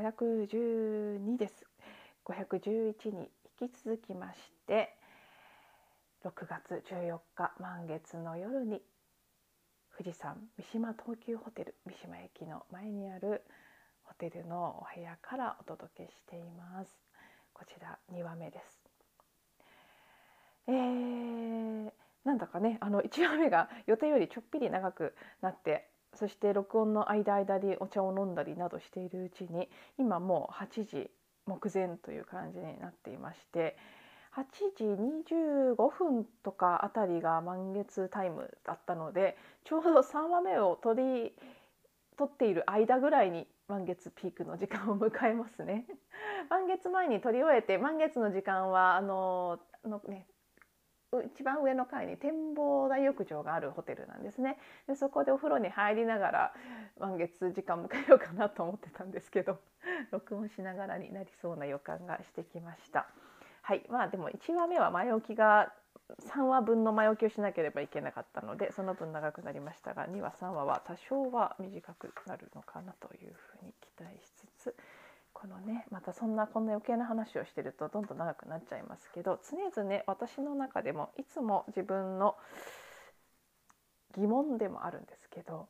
512です。511に引き続きまして6月14日満月の夜に富士山三島東急ホテル三島駅の前にあるホテルのお部屋からお届けしています。こちら2話目です。えー、なんだかねあの1話目が予定よりちょっぴり長くなってそして録音の間間にお茶を飲んだりなどしているうちに今もう8時目前という感じになっていまして8時25分とかあたりが満月タイムだったのでちょうど3話目を取り取っている間ぐらいに満月ピークの時間を迎えますね。満月前に取り終えて満月の時間はあののね一番上の階に展望台浴場があるホテルなんですね。でそこでお風呂に入りながら満月時間迎えようかなと思ってたんですけど 録音しながらになりそうな予感がしてきました。はい。まあでも1話目は前置きが3話分の前置きをしなければいけなかったのでその分長くなりましたが2話3話は多少は短くなるのかなというふうに期待しつつこのねまたそんなこんな余計な話をしてるとどんどん長くなっちゃいますけど常々ね私の中でもいつも自分の疑問でもあるんですけど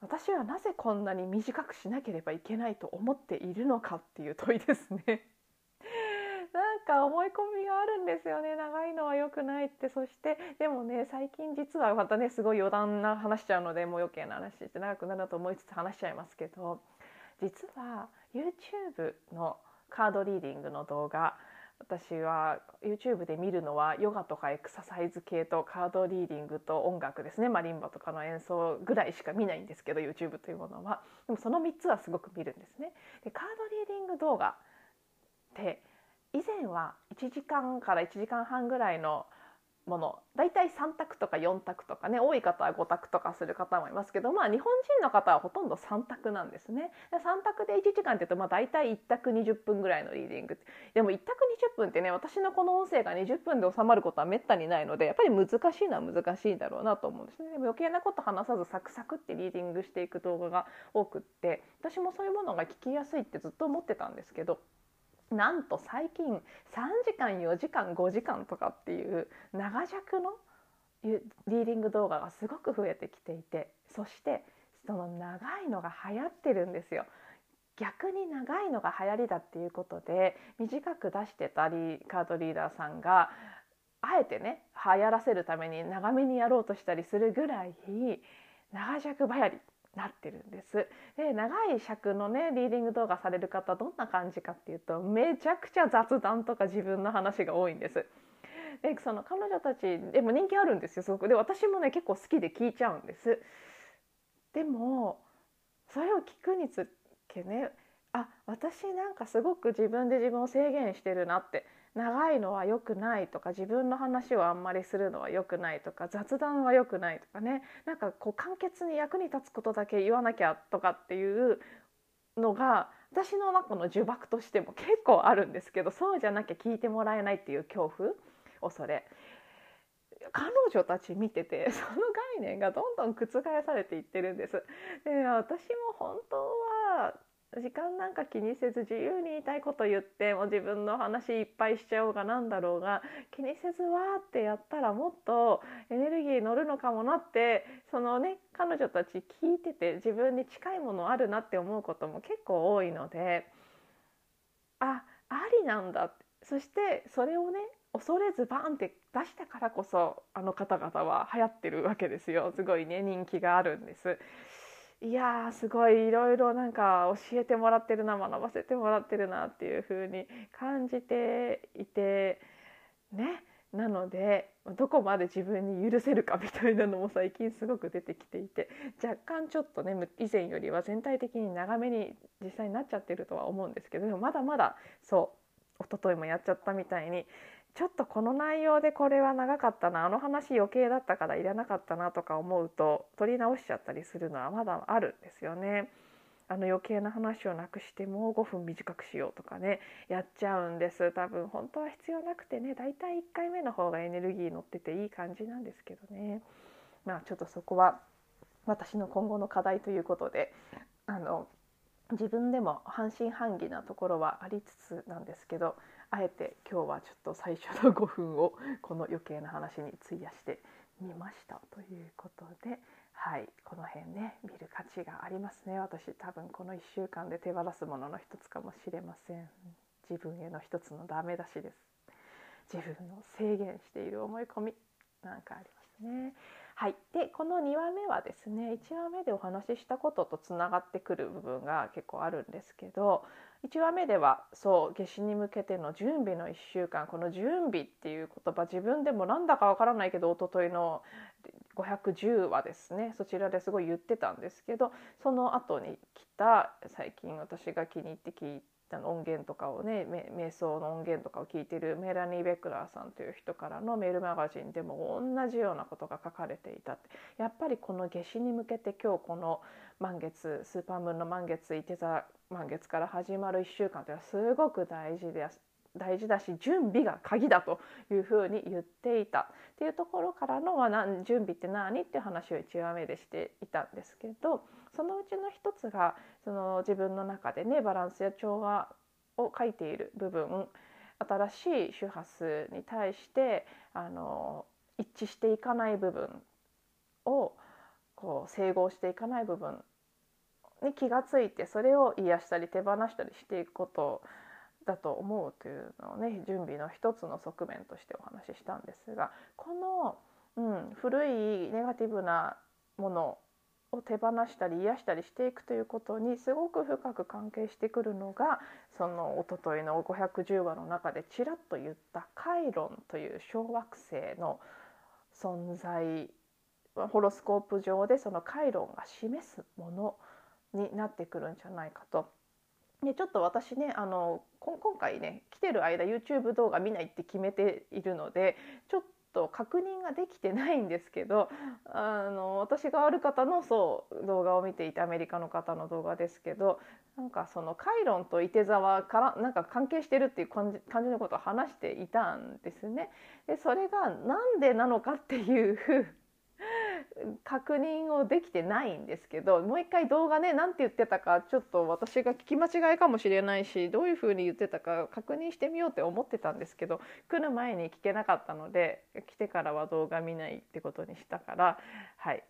私はなぜこんなに短くしなければいけないと思っているのかっていう問いですね。なんか思い込みがあるんですよね長いのは良くないってそしてでもね最近実はまたねすごい余談な話しちゃうのでもう余計な話して長くなると思いつつ話しちゃいますけど実は YouTube のカードリーディングの動画私は YouTube で見るのはヨガとかエクササイズ系とカードリーディングと音楽ですねマリンバとかの演奏ぐらいしか見ないんですけど YouTube というものはでもその3つはすごく見るんですね。でカードリーディング動画って以前は1時間から1時間半ぐらいのもの大体3択とか4択とかね多い方は5択とかする方もいますけどまあ日本人の方はほとんど3択なんですね。で3択で1時間っていうとまあ大体1択20分ぐらいのリーディングでも1択20分ってね私のこの音声が20分で収まることはめったにないのでやっぱり難しいのは難しいんだろうなと思うんですね。でも余計なこと話さずサクサクってリーディングしていく動画が多くって私もそういうものが聞きやすいってずっと思ってたんですけど。なんと最近3時間4時間5時間とかっていう長尺のリーディング動画がすごく増えてきていてそしてその長いのが流行ってるんですよ。逆に長いのが流行りだっていうことで短く出してたりカードリーダーさんがあえてね流行らせるために長めにやろうとしたりするぐらい長尺ばやりなってるんです。で長い尺のねリーディング動画される方どんな感じかっていうとめちゃくちゃ雑談とか自分の話が多いんです。でその彼女たちでも人気あるんですよすごく。で私もね結構好きで聞いちゃうんです。でもそれを聞くにつけねあ私なんかすごく自分で自分を制限してるなって長いのは良くないとか自分の話をあんまりするのは良くないとか雑談は良くないとかねなんかこう簡潔に役に立つことだけ言わなきゃとかっていうのが私の中の呪縛としても結構あるんですけどそうじゃなきゃ聞いてもらえないっていう恐怖恐れ彼女たち見てて その概念がどんどん覆されていってるんです。で私も本当は時間なんか気にせず自由に言いたいこと言っても自分の話いっぱいしちゃおうがなんだろうが気にせずわーってやったらもっとエネルギー乗るのかもなってそのね彼女たち聞いてて自分に近いものあるなって思うことも結構多いのであありなんだそしてそれをね恐れずバンって出したからこそあの方々は流行ってるわけですよすごいね人気があるんです。いやすごいいろいろなんか教えてもらってるな学ばせてもらってるなっていう風に感じていてね。なのでどこまで自分に許せるかみたいなのも最近すごく出てきていて若干ちょっとね以前よりは全体的に長めに実際になっちゃってるとは思うんですけどでもまだまだそう一昨日もやっちゃったみたいにちょっとこの内容でこれは長かったなあの話余計だったからいらなかったなとか思うと取り直しちゃったりするのはまだあるんですよね。あの余計な話をなくしてもう5分短くしようとかねやっちゃうんです多分本当は必要なくてねだいたい1回目の方がエネルギー乗ってていい感じなんですけどねまあちょっとそこは私の今後の課題ということであの自分でも半信半疑なところはありつつなんですけどあえて今日はちょっと最初の5分をこの余計な話に費やしてみましたということではいこの辺ね見る価値がありますね私多分この1週間で手放すものの一つかもしれません。自分への一つのダメ出しです。自分を制限している思い込みなんかありますね。はい、でこの2話目はですね1話目でお話ししたこととつながってくる部分が結構あるんですけど1話目ではそう夏至に向けての準備の1週間この準備っていう言葉自分でもなんだかわからないけど一昨日の510話ですねそちらですごい言ってたんですけどその後に来た最近私が気に入って聞い音源とかをね瞑想の音源とかを聞いてるメラニー・ベクラーさんという人からのメールマガジンでも同じようなことが書かれていたって。やっぱりこの夏至に向けて今日この満月スーパームーンの満月いて座満月から始まる1週間というのはすごく大事です大事だし準備が鍵だというふうに言っていた。っていうところからの、まあ、準備って何？っていう話を1話目でしていたんですけどそのうちの一つがその自分の中でねバランスや調和を書いている部分新しい周波数に対してあの一致していかない部分をこう整合していかない部分に気がついてそれを癒したり手放したりしていくことだと思うというのをね準備の一つの側面としてお話ししたんですがこの、うん、古いネガティブなものを手放したり癒したりしていくということにすごく深く関係してくるのがそのおとといの510話の中でちらっと言ったカイロンという小惑星の存在ホロスコープ上でそのカイロンが示すものになってくるんじゃないかと。でちょっと私ねあの今回ね来てる間 YouTube 動画見ないって決めているのでちょっと確認ができてないんですけどあの私がある方のそう動画を見ていてアメリカの方の動画ですけどなんかそのカイロンといて座はからなんか関係してるっていう感じ感じのことを話していたんですね。でそれがなんでなのかっていう確認をできてないんですけどもう一回動画ね何て言ってたかちょっと私が聞き間違いかもしれないしどういうふうに言ってたか確認してみようって思ってたんですけど来る前に聞けなかったので来てからは動画見ないってことにしたからはい。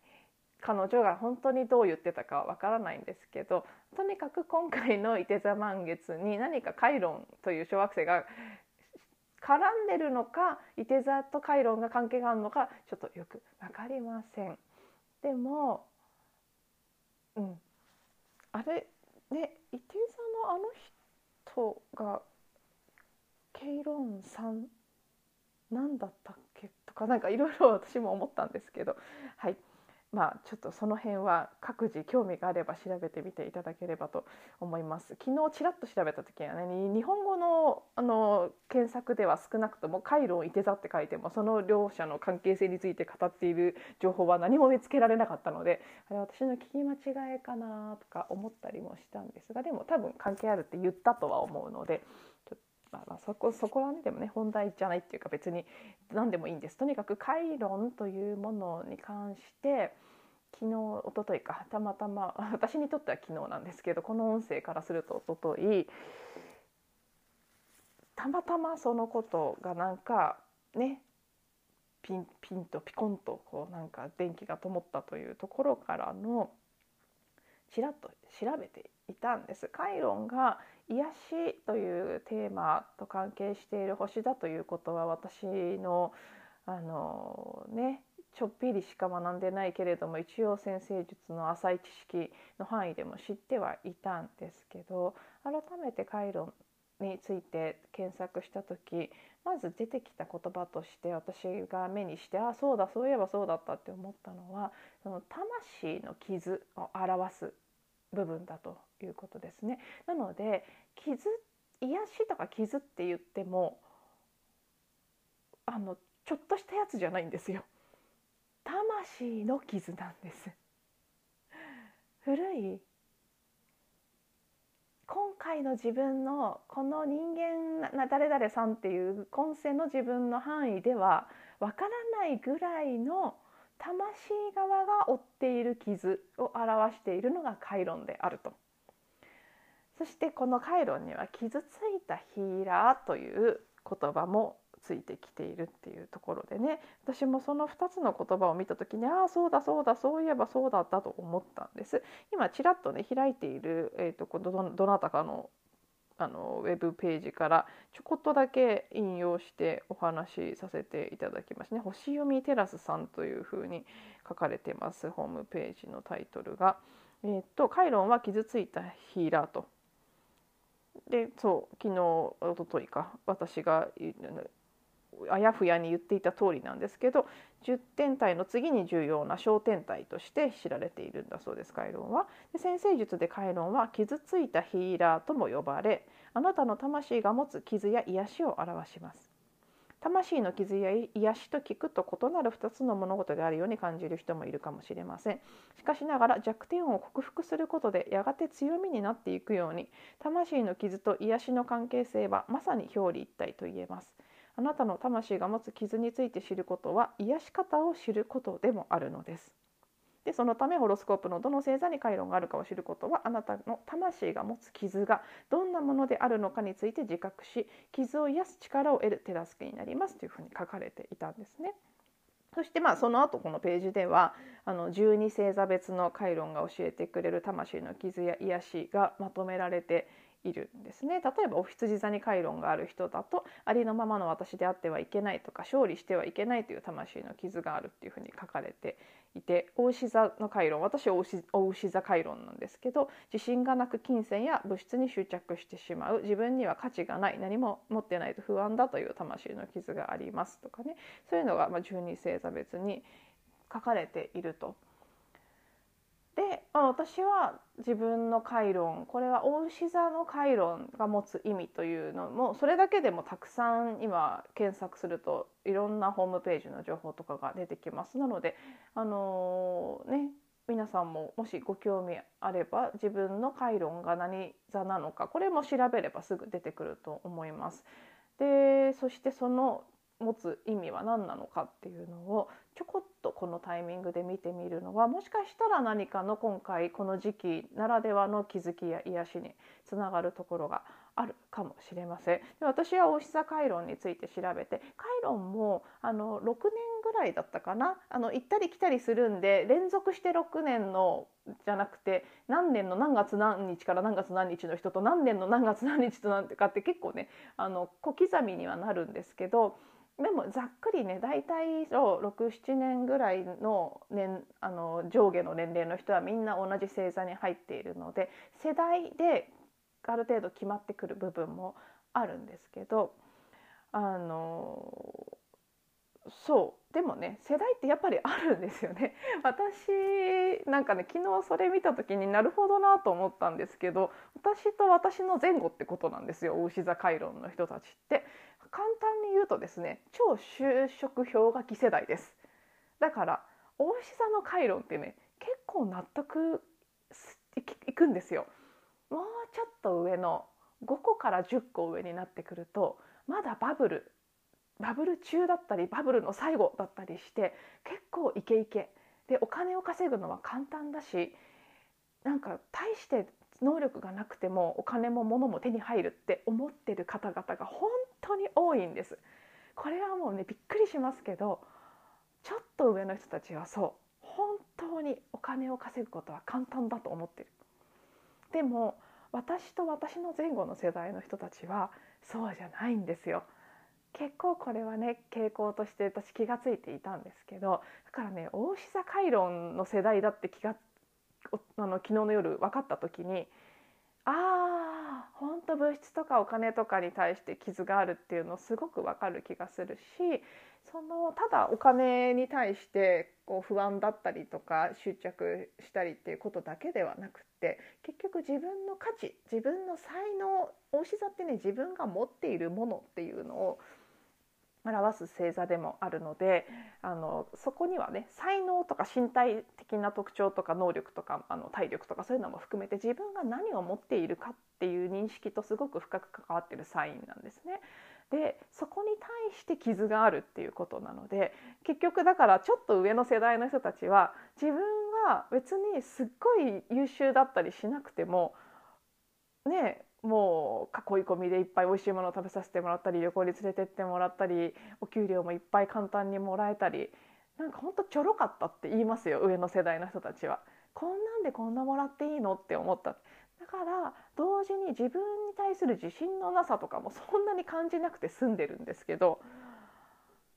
彼女が本当にどう言ってたかはわからないんですけどとにかく今回の「いて座満月」に何かカイロンという小惑星が絡んでるのかいて座とカイロンが関係があるのかちょっとよく分かりません。でもうん。あれねいて座のあの人がケイロンさん何だったっけ？とかなんかいろいろ私も思ったんですけど。はい。まあ、ちょっとその辺は各自興味があれば調べてみていただければと思います。昨日ちらっと調べた時はね日本語のあの検索では少なくとも「カイロンいて座」って書いてもその両者の関係性について語っている情報は何も見つけられなかったのであれ私の聞き間違いかなとか思ったりもしたんですがでも多分関係あるって言ったとは思うのでまあ、まあそこそこはねでもね本題じゃないっていうか別に何でもいいんです。とにかく回論というものに関して昨日一昨日かたまたま 私にとっては昨日なんですけどこの音声からすると一昨日たまたまそのことがなんかねピンピンとピコンとこうなんか電気が灯ったというところからのちらっと調べていたんです。カイロンが癒しというテーマと関係している星だということは私のあのねちょっぴりしか学んでないけれども一応先生術の浅い知識の範囲でも知ってはいたんですけど改めて回路について検索した時まず出てきた言葉として私が目にしてあそうだそういえばそうだったって思ったのはその魂の傷を表す部分だということですね。なので傷癒しとか傷って言ってもあのちょっとしたやつじゃないんですよ。魂の傷なんです。古い今回の自分のこの人間な誰々さんっていう今世の自分の範囲ではわからないぐらいの魂側が負っている傷を表しているのがカイロンであると。そしてこのカイロンには傷ついたヒーラーという言葉もついてきているっていうところでね私もその2つの言葉を見た時にああそうだそうだそういえばそうだったと思ったんです今ちらっとね開いている、えーと、どどなたかのあのウェブページからちょこっとだけ引用してお話しさせていただきますね星読みテラスさんというふうに書かれてますホームページのタイトルが。えーと、とカイロンは傷ついたヒーラーとでそう昨日おとといか私があやふやに言っていた通りなんですけど10天体の次に重要な小天体として知られているんだそうですカイロンは。で先生術でカイロンは傷ついたヒーラーとも呼ばれあなたの魂が持つ傷や癒しを表します。魂の傷や癒しと聞くと異なる2つの物事であるように感じる人もいるかもしれませんしかしながら弱点を克服することでやがて強みになっていくように魂の傷と癒しの関係性はまさに表裏一体と言えますあなたの魂が持つ傷について知ることは癒し方を知ることでもあるのです。でそのためホロスコープのどの星座に回路があるかを知ることはあなたの魂が持つ傷がどんなものであるのかについて自覚し傷を癒す力を得る手助けになりますというふうに書かれていたんですね。そしてまあその後このページではあの12星座別の回論が教えてくれる魂の傷や癒しがまとめられているんですね例えばお羊座に回論がある人だとありのままの私であってはいけないとか勝利してはいけないという魂の傷があるっていうふうに書かれていて大牛座の回論私は大牛座回論なんですけど自信がなく金銭や物質に執着してしまう自分には価値がない何も持ってないと不安だという魂の傷がありますとかねそういうのがま12星座別に書かれていると。で、まあ、私は自分の回論これは大牛座の回論が持つ意味というのもそれだけでもたくさん今検索するといろんなホームページの情報とかが出てきますなのであのー、ね皆さんももしご興味あれば自分の回論が何座なのかこれも調べればすぐ出てくると思います。でそしてその持つ意味は何なのかっていうのをちょこっとこのタイミングで見てみるのはもしかしたら何かの今回この時期ならではの気づきや癒しにつながるところがあるかもしれません。で私はおしさ回論について調べて回論もあの6年ぐらいだったかな？あの行ったり来たりするんで連続して6年のじゃなくて何年の何月何日から何月何日の人と何年の何月何日となんてかって結構ねあの小刻みにはなるんですけどでもざっくりね大体67年ぐらいの年あの上下の年齢の人はみんな同じ星座に入っているので世代である程度決まってくる部分もあるんですけどあのそうでもね世代ってやっぱりあるんですよね。私なんかね昨日それ見た時になるほどなと思ったんですけど私と私の前後ってことなんですよ大牛座回論の人たちって。簡単に言うとですね超就職氷河期世代です。だから大牛座の回路ってね結構納得いくんですよ。もうちょっと上の5個から10個上になってくるとまだバブルバブル中だったりバブルの最後だったりして結構イケイケ。でお金を稼ぐのは簡単だしなんか大して能力がなくてもお金も物も手に入るって思ってる方々が本当に多いんです。これはもうねびっくりしますけどちょっと上の人たちはそう。本当にお金を稼ぐことは簡単だと思ってる。でも私と私の前後の世代の人たちはそうじゃないんですよ。結構これはね傾向として私気が付いていたんですけどだからね大志座回論の世代だって気があの昨日の夜分かった時にああ本当物質とかお金とかに対して傷があるっていうのすごくわかる気がするしそのただお金に対してこう不安だったりとか執着したりっていうことだけではなくって結局自分の価値自分の才能大志座ってね自分が持っているものっていうのを表す星座でもあるのであのそこにはね才能とか身体的な特徴とか能力とかあの体力とかそういうのも含めて自分が何を持っているかっていう認識とすごく深く関わってるサインなんですね。でそこに対して傷があるっていうことなので結局だからちょっと上の世代の人たちは自分が別にすっごい優秀だったりしなくてもねもう囲い込みでいっぱい美味しいものを食べさせてもらったり旅行に連れてってもらったりお給料もいっぱい簡単にもらえたりなんかほんとちょろかったって言いますよ上の世代の人たちは。こんなんでこんなもらっていいのって思っただから同時に自分に対する自信のなさとかもそんなに感じなくて済んでるんですけど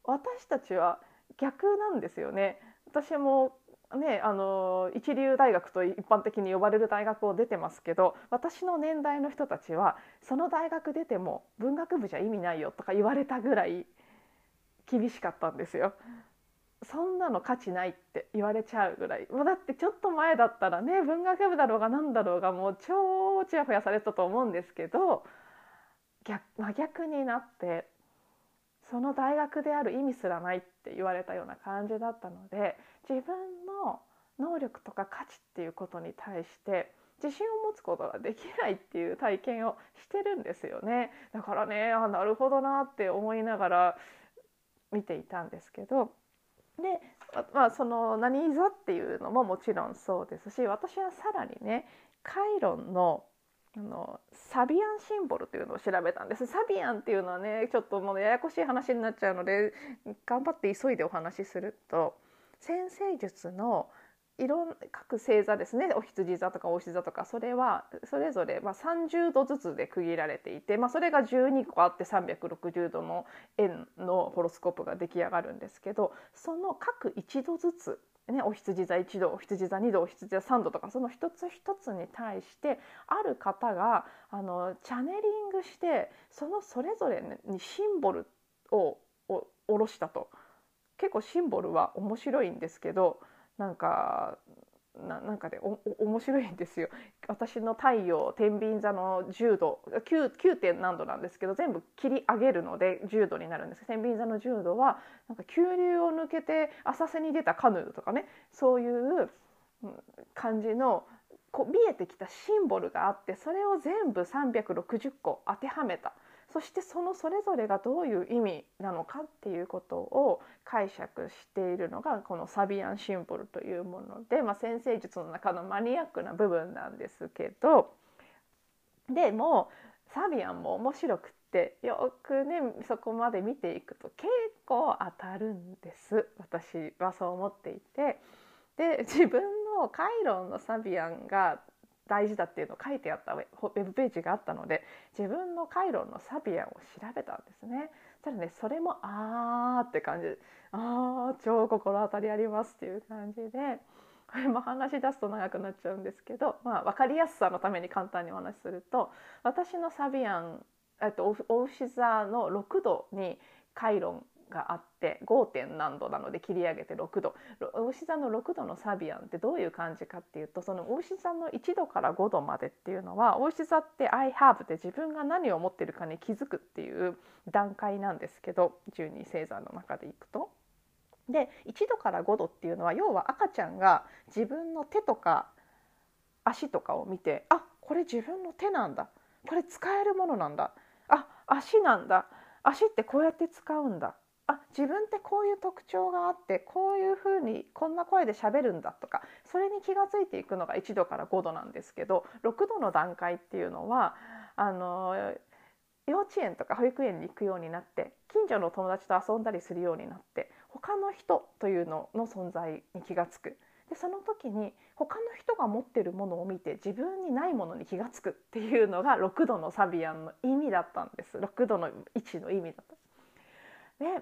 私たちは逆なんですよね。私もね、あの一流大学と一般的に呼ばれる大学を出てますけど私の年代の人たちはその大学出ても文学部じゃ意味ないよとか言われたぐらい厳しかったんですよ。そんなの価値ないって言われちゃうぐらいもうだってちょっと前だったらね文学部だろうが何だろうがもう超ちやほやされてたと思うんですけど逆真逆になってその大学である意味すらないって言われたような感じだったので自分の能力とか価値っていうことに対して自信を持つことができないっていう体験をしてるんですよね。だからねあなるほどなって思いながら見ていたんですけど。でまあその何座っていうのももちろんそうですし私はさらにねカイロンのあのサビアンシンボルというのを調べたんです。サビアンっていうのはねちょっともうややこしい話になっちゃうので頑張って急いでお話しすると先生術のいろん各星座ですね。お羊座とかお牛座とかそれはそれぞれまあ30度ずつで区切られていて、まあ、それが12個あって360度の円のホロスコープが出来上がるんですけどその各1度ずつね、お羊座1度お羊座2度お羊座3度とかその一つ一つに対してある方があのチャネリングしてそのそれぞれにシンボルを下ろしたと。結構シンボルは面白いんですけどなんかななんかでお面白いんですよ 私の太陽天秤座の10度 9, 9. 点何度なんですけど全部切り上げるので10度になるんです天秤座の10度はなんか急流を抜けて浅瀬に出たカヌーとかねそういう感じのこう見えてきたシンボルがあってそれを全部360個当てはめたそしてそのそれぞれがどういう意味なのかっていうことを解釈しているのがこのサビアンシンボルというもので、まあ、先生術の中のマニアックな部分なんですけどでもサビアンも面白くってよくねそこまで見ていくと結構当たるんです私はそう思っていて。で自分のカイロンのサビアンが大事だっていうのを書いてあったウェブページがあったので自分のカイロンのサビアンを調べたんですね。ただねそれもあーって感じあー超心当たりありますっていう感じでこれも話し出すと長くなっちゃうんですけど、まあ、分かりやすさのために簡単にお話しすると私のサビアン、えっと、お牛座の6度にカイロンがあって 5. 点何度なので切り上げて6度お牛座の6度のサビアンってどういう感じかっていうとそのお牛座の1度から5度までっていうのはお牛座って I have で自分が何を持ってるかに気づくっていう段階なんですけど12星座の中でいくと。で1度から5度っていうのは要は赤ちゃんが自分の手とか足とかを見てあこれ自分の手なんだこれ使えるものなんだあ足なんだ足ってこうやって使うんだあ自分ってこういう特徴があってこういうふうにこんな声で喋るんだとかそれに気が付いていくのが1度から5度なんですけど6度の段階っていうのはあの幼稚園とか保育園に行くようになって近所の友達と遊んだりするようになって他の人というのの存在に気が付くでその時に他の人が持ってるものを見て自分にないものに気が付くっていうのが6度のサビアンの意味だったんです6度の位置の意味だった。で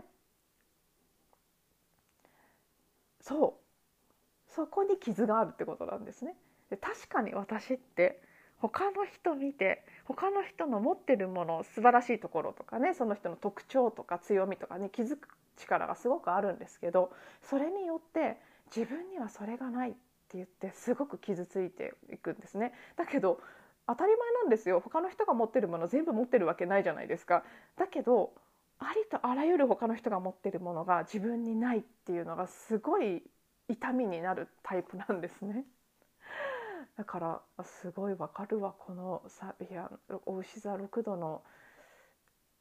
そうそこに傷があるってことなんですね。で確かに私って他の人見て他の人の持ってるもの素晴らしいところとかねその人の特徴とか強みとかに気づく力がすごくあるんですけどそれによって自分にはそれがないって言ってすごく傷ついていくんですね。だけど当たり前なんですよ他の人が持ってるもの全部持ってるわけないじゃないですか。だけどありとあらゆる他の人が持ってるものが自分にないっていうのがすごい痛みになるタイプなんですね。だからすごいわかるわこのサビアお牛座6度の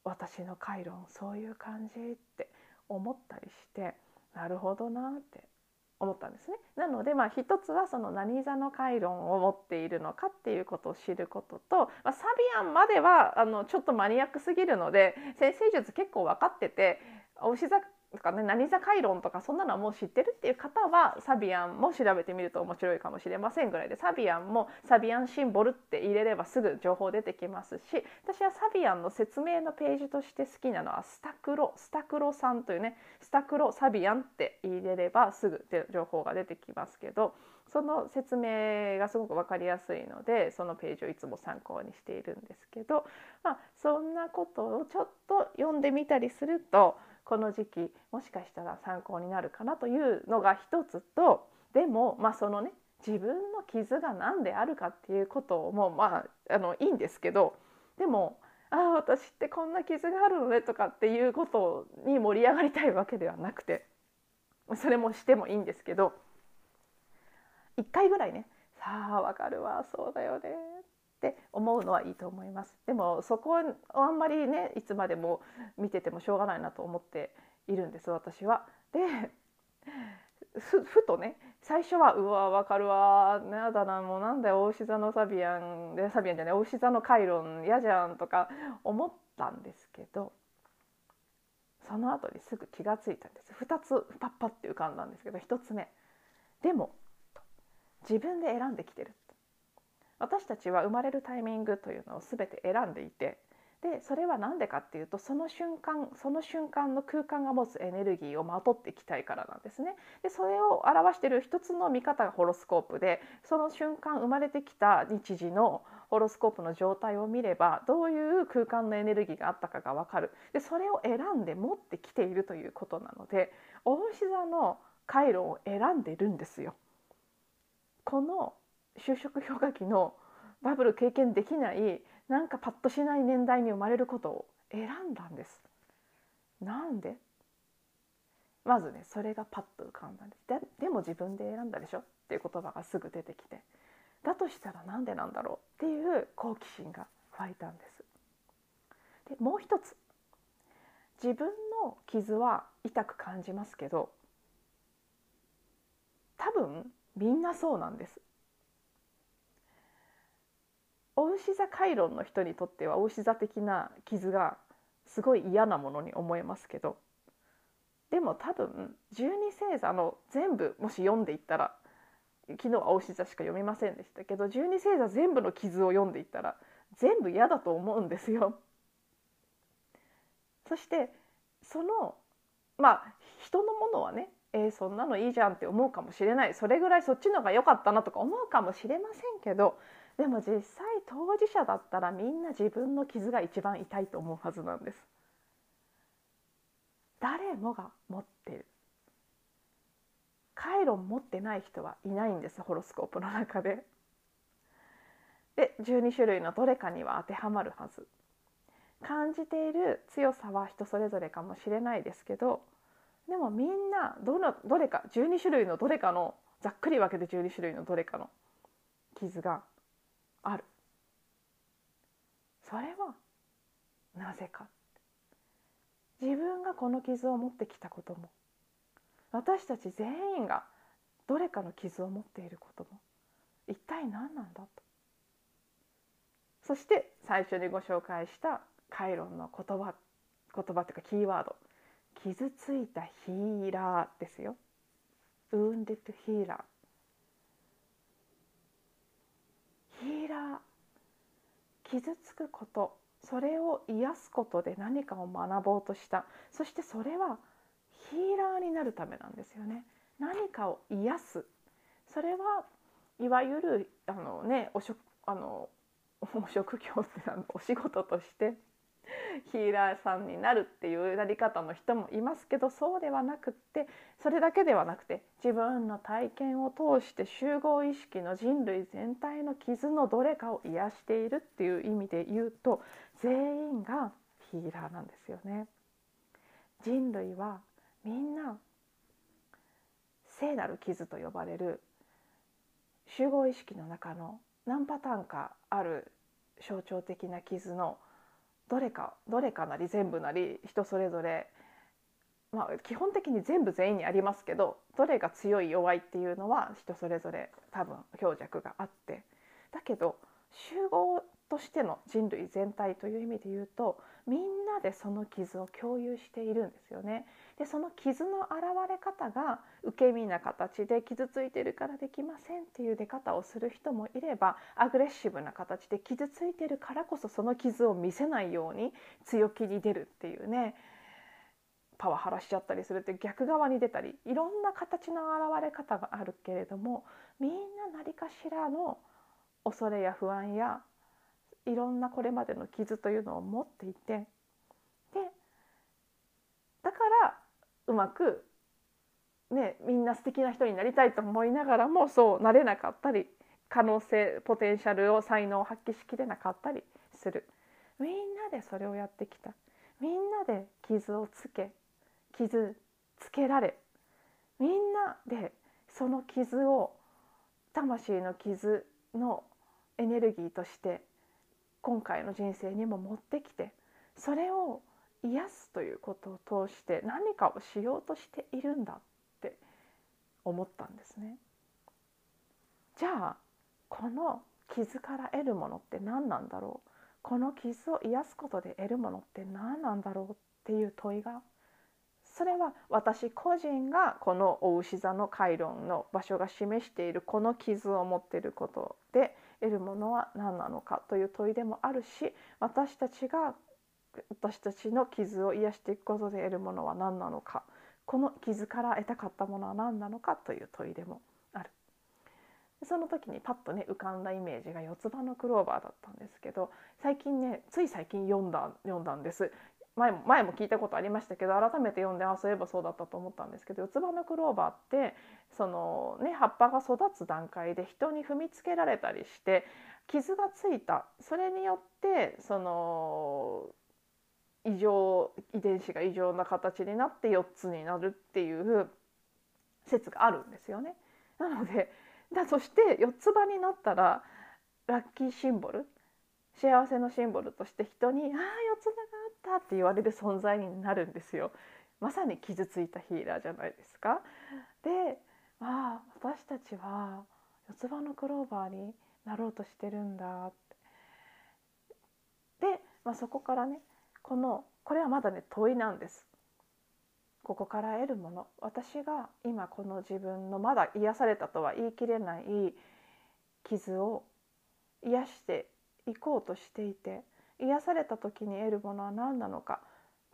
私の回論そういう感じって思ったりしてなるほどなって思ったんですね。なのでまあ一つはその何座の回論を持っているのかっていうことを知ることと、まあ、サビアンまではあのちょっとマニアックすぎるので先生術結構分かってておし座かね何座回論とかそんなのはもう知ってるっていう方はサビアンも調べてみると面白いかもしれませんぐらいでサビアンもサビアンシンボルって入れればすぐ情報出てきますし私はサビアンの説明のページとして好きなのはスタクロスタクロさんというねスタクロサビアンって入れればすぐ情報が出てきますけどその説明がすごく分かりやすいのでそのページをいつも参考にしているんですけど、まあ、そんなことをちょっと読んでみたりするとこの時期もしかしたら参考になるかなというのが一つとでもまあそのね自分の傷が何であるかっていうこともまああのいいんですけどでもああ私ってこんな傷があるのねとかっていうことに盛り上がりたいわけではなくてそれもしてもいいんですけど一回ぐらいねさあわかるわそうだよねって思うのはいいと思います。でもそこをあんまりねいつまでも見ててもしょうがないなと思っているんです私は。でふとね最初は「うわ分かるわやだなもうなんだよ大牛座のサビアンでサビアンじゃない大牛座のカイロン嫌じゃん」とか思ったんですけどその後にすぐ気が付いたんです。2つパッパって浮かんだんですけど1つ目。でも自分で選んできてる。私たちは生まれるタイミングというのを全て選んでいてでそれは何でかっていうとその瞬間その瞬間の空間が持つエネルギーをまとっていきたいからなんですね。でそれを表している一つの見方がホロスコープでその瞬間生まれてきた日時のホロスコープの状態を見ればどういう空間のエネルギーがあったかが分かるでそれを選んで持ってきているということなのでお牛座の回路を選んでるんですよ。この就職氷河期のバブル経験できないなんかパッとしない年代に生まれることを選んだんです。なんで？まずねそれがパッと浮かんだんですででも自分で選んだでしょっていう言葉がすぐ出てきてだとしたらなんでなんだろうっていう好奇心が湧いたんです。でもう一つ自分の傷は痛く感じますけど多分みんなそうなんです。お牛座回論の人にとってはお牛座的な傷がすごい嫌なものに思えますけどでも多分十二星座の全部もし読んでいったら昨日はお牛座しか読みませんでしたけど十二星座全部の傷を読んでいったら全部嫌だと思うんですよ。そしてそのまあ人のものはねえー、そんなのいいじゃんって思うかもしれないそれぐらいそっちのが良かったなとか思うかもしれませんけどでも実際当事者だったらみんな自分の傷が一番痛いと思うはずなんです。誰もが持ってる。回路持ってない人はいないんですホロスコープの中で。で12種類のどれかには当てはまるはず。感じている強さは人それぞれかもしれないですけどでもみんなどのどれか12種類のどれかのざっくり分けて12種類のどれかの傷があるそれはなぜか自分がこの傷を持ってきたことも私たち全員がどれかの傷を持っていることも一体何なんだとそして最初にご紹介したカイロンの言葉言葉というかキーワード傷ついたヒーラーですよ。ウンデッドヒーラー。ヒーラー傷つくことそれを癒すことで何かを学ぼうとした。そしてそれはヒーラーになるためなんですよね。何かを癒す。それはいわゆるあのねおしょあのお職業ってあのお仕事として ヒーラーさんになるっていうなり方の人もいますけどそうではなくってそれだけではなくて自分の体験を通して集合意識の人類全体の傷のどれかを癒しているっていう意味で言うと全員がヒーラーなんですよね。人類はみんな聖なる傷と呼ばれる集合意識の中の何パターンかある象徴的な傷のどれかどれかなり全部なり人それぞれ、まあ、基本的に全部全員にありますけどどれが強い弱いっていうのは人それぞれ多分強弱があってだけど集合としての人類全体という意味で言うとみんなでその傷を共有しているんですよね。でその傷の現れ方が受け身な形で傷ついてるからできませんっていう出方をする人もいればアグレッシブな形で傷ついてるからこそその傷を見せないように強気に出るっていうねパワハラしちゃったりするって逆側に出たりいろんな形の現れ方があるけれどもみんな何かしらの恐れや不安やいろんなこれまでの傷というのを持っていてでだからうまく、ね、みんな素敵な人になりたいと思いながらもそうなれなかったり可能性ポテンシャルを才能を発揮しきれなかったりする。みんなでそれをやってきた。みんなで傷をつけ傷つけられみんなでその傷を魂の傷のエネルギーとして今回の人生にも持ってきてそれを癒すということを通して何かをしようとしているんだって思ったんですね。じゃあこの傷から得るものって何なんだろうこの傷を癒すことで得るものって何なんだろうっていう問いがそれは私個人がこのお牛座の回論の場所が示しているこの傷を持っていることで得るものは何なのかという問いでもあるし私たちが私たちの傷を癒していくことで得るものは何なのか。この傷から得たかったものは何なのかという問いでもある。その時にパッとね浮かんだイメージが四つ葉のクローバーだったんですけど最近ねつい最近読んだ読んだんです。前も前も聞いたことありましたけど改めて読んであそういえばそうだったと思ったんですけど四つ葉のクローバーってその、ね、葉っぱが育つ段階で人に踏みつけられたりして傷がついた。それによってその異常遺伝子が異常な形になって4つになるっていう説があるんですよね。なのでだそして四つ葉になったらラッキーシンボル幸せのシンボルとして人に「ああ四つ葉があった」って言われる存在になるんですよ。まさに傷ついたヒーラーじゃないですか。でああ私たちは四つ葉のクローバーになろうとしてるんだって。で、まあ、そこからねこのこれはまだね問いなんです。ここから得るもの。私が今この自分のまだ癒されたとは言い切れない傷を癒していこうとしていて癒された時に得るものは何なのか。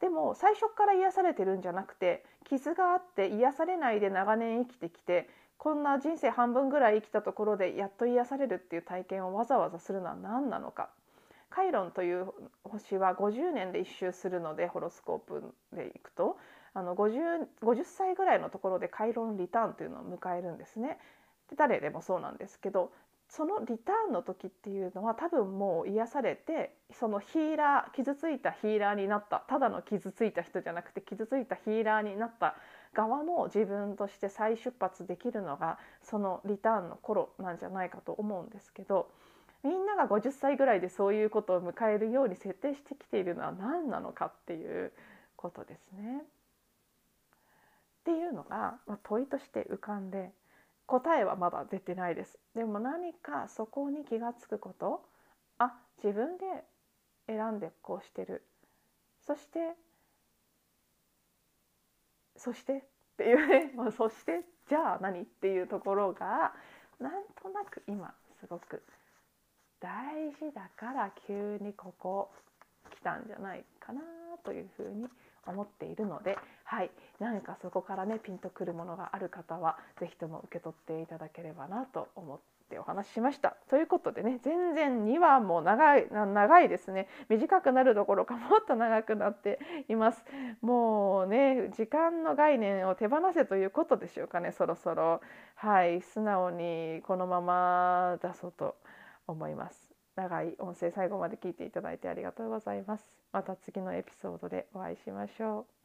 でも最初から癒されてるんじゃなくて傷があって癒されないで長年生きてきてこんな人生半分ぐらい生きたところでやっと癒されるっていう体験をわざわざするのは何なのか。カイロンという星は50年で一周するのでホロスコープでいくとあの 50, 50歳ぐらいのところでカイロンリターンというのを迎えるんですね。で誰でもそうなんですけどそのリターンの時っていうのは多分もう癒されてそのヒーラー傷ついたヒーラーになったただの傷ついた人じゃなくて傷ついたヒーラーになった側の自分として再出発できるのがそのリターンの頃なんじゃないかと思うんですけどみんなが50歳ぐらいでそういうことを迎えるように設定してきているのは何なのかっていうことですね。っていうのが、まあ、問いとして浮かんで答えはまだ出てないです。でも何かそこに気が付くことあ自分で選んでこうしてるそしてそしてっていうね、まあ、そしてじゃあ何っていうところがなんとなく今すごく大事だから急にここ来たんじゃないかなというふうに思っているので、はい、何かそこからねピンとくるものがある方は是非とも受け取っていただければなと思ってお話ししました。ということでね全然2話も長い長いですね短くなるどころかもっと長くなっています。もうね時間の概念を手放せということでしょうかねそろそろ。はい素直にこのまま出そうと思います。長い音声最後まで聞いていただいてありがとうございます。また次のエピソードでお会いしましょう。